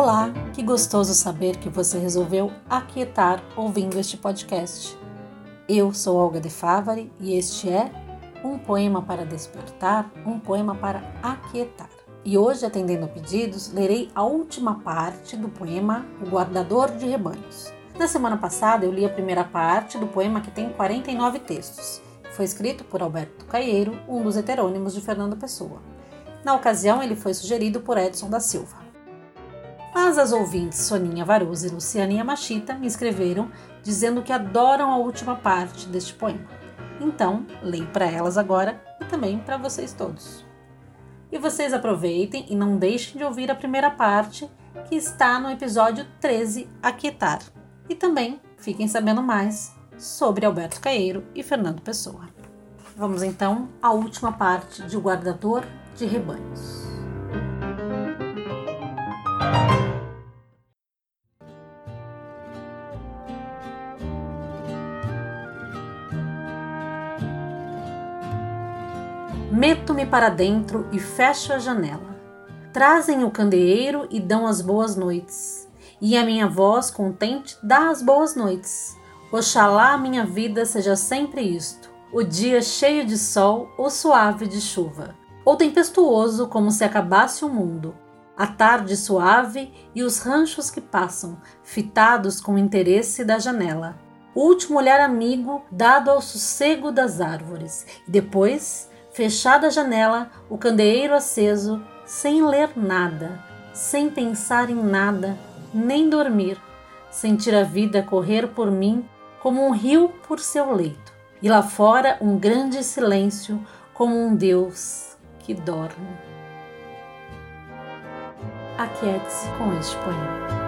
Olá, que gostoso saber que você resolveu aquietar ouvindo este podcast. Eu sou Olga de Favari e este é Um Poema para Despertar, um poema para aquietar. E hoje, atendendo a pedidos, lerei a última parte do poema O Guardador de Rebanhos. Na semana passada, eu li a primeira parte do poema que tem 49 textos. Foi escrito por Alberto Caieiro, um dos heterônimos de Fernando Pessoa. Na ocasião, ele foi sugerido por Edson da Silva. Mas as ouvintes Soninha Varosa e Lucianinha Machita me escreveram dizendo que adoram a última parte deste poema. Então, leio para elas agora e também para vocês todos. E vocês aproveitem e não deixem de ouvir a primeira parte, que está no episódio 13, Aquietar. E também fiquem sabendo mais sobre Alberto Caeiro e Fernando Pessoa. Vamos então à última parte de O Guardador de Rebanhos. Meto-me para dentro e fecho a janela. Trazem o candeeiro e dão as boas noites. E a minha voz contente dá as boas noites. Oxalá a minha vida seja sempre isto: o dia cheio de sol ou suave de chuva, ou tempestuoso como se acabasse o mundo, a tarde suave e os ranchos que passam, fitados com interesse da janela. O último olhar amigo dado ao sossego das árvores, e depois fechada a janela, o candeeiro aceso, sem ler nada, sem pensar em nada, nem dormir, sentir a vida correr por mim como um rio por seu leito, e lá fora um grande silêncio, como um Deus que dorme. Aquiete-se com este poema.